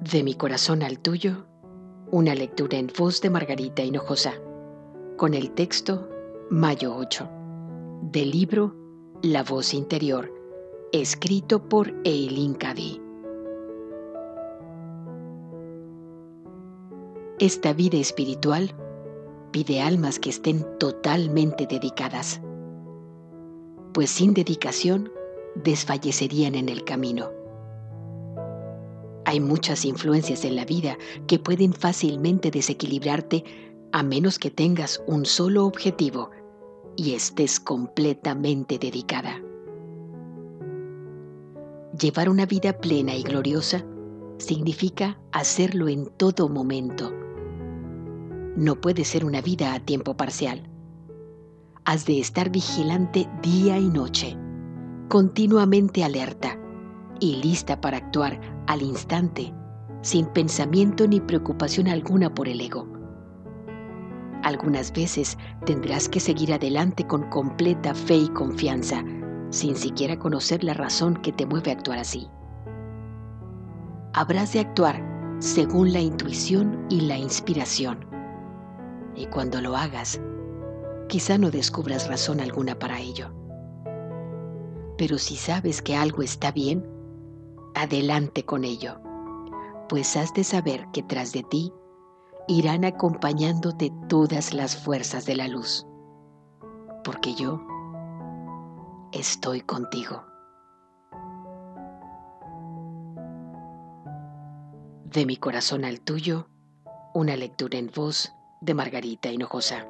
De mi corazón al tuyo, una lectura en voz de Margarita Hinojosa, con el texto Mayo 8, del libro La voz interior, escrito por Eileen Cady. Esta vida espiritual pide almas que estén totalmente dedicadas, pues sin dedicación desfallecerían en el camino. Hay muchas influencias en la vida que pueden fácilmente desequilibrarte a menos que tengas un solo objetivo y estés completamente dedicada. Llevar una vida plena y gloriosa significa hacerlo en todo momento. No puede ser una vida a tiempo parcial. Has de estar vigilante día y noche, continuamente alerta y lista para actuar al instante, sin pensamiento ni preocupación alguna por el ego. Algunas veces tendrás que seguir adelante con completa fe y confianza, sin siquiera conocer la razón que te mueve a actuar así. Habrás de actuar según la intuición y la inspiración. Y cuando lo hagas, quizá no descubras razón alguna para ello. Pero si sabes que algo está bien, adelante con ello, pues has de saber que tras de ti irán acompañándote todas las fuerzas de la luz, porque yo estoy contigo. De mi corazón al tuyo, una lectura en voz de Margarita Hinojosa.